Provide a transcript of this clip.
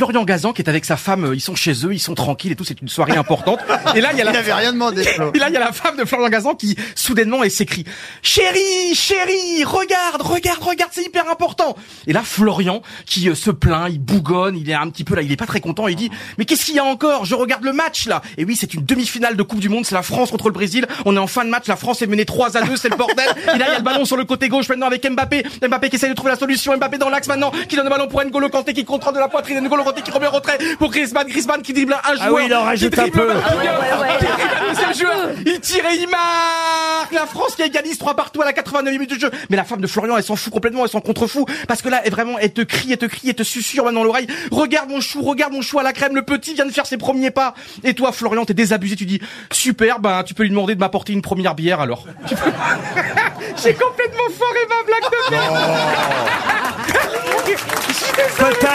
Florian Gazan qui est avec sa femme, euh, ils sont chez eux, ils sont tranquilles et tout, c'est une soirée importante. Et là, il y a la Il n'avait rien demandé, et là, il y a la femme de Florian Gazan qui, soudainement, elle s'écrie Chérie, chérie, regarde, regarde, regarde, c'est hyper important. Et là, Florian, qui euh, se plaint, il bougonne, il est un petit peu là, il est pas très content, il dit Mais qu'est-ce qu'il y a encore? Je regarde le match, là. Et oui, c'est une demi-finale de Coupe du Monde, c'est la France contre le Brésil. On est en fin de match, la France est menée 3 à 2, c'est le bordel. Et là, il y a le ballon sur le côté gauche maintenant avec Mbappé. Mbappé qui essaie de trouver la solution. Mbappé dans l'axe maintenant, qui donne le ballon pour N'Golo Kanté qui contrôle de la poitrine. N'Golo Kanté qui remet en retrait pour Griezmann. Griezmann qui dribble un joueur. Ah oui, il en rajoute un peu. Il tire et il marque. La France qui égalise 3 partout à la 89 minutes du jeu. Mais la femme de Florian, elle s'en fout complètement, elle s'en contrefou. Parce que là, elle, vraiment, elle te crie, elle te crie, elle te susurre maintenant dans l'oreille. Regarde mon chou, regarde mon chou à la crème. Le petit vient de faire ses premiers pas. Et toi, Florian, t'es désabusé. Tu dis, super, ben, tu peux lui demander de m'apporter une première bière alors. J'ai complètement foiré ma blague de merde. Je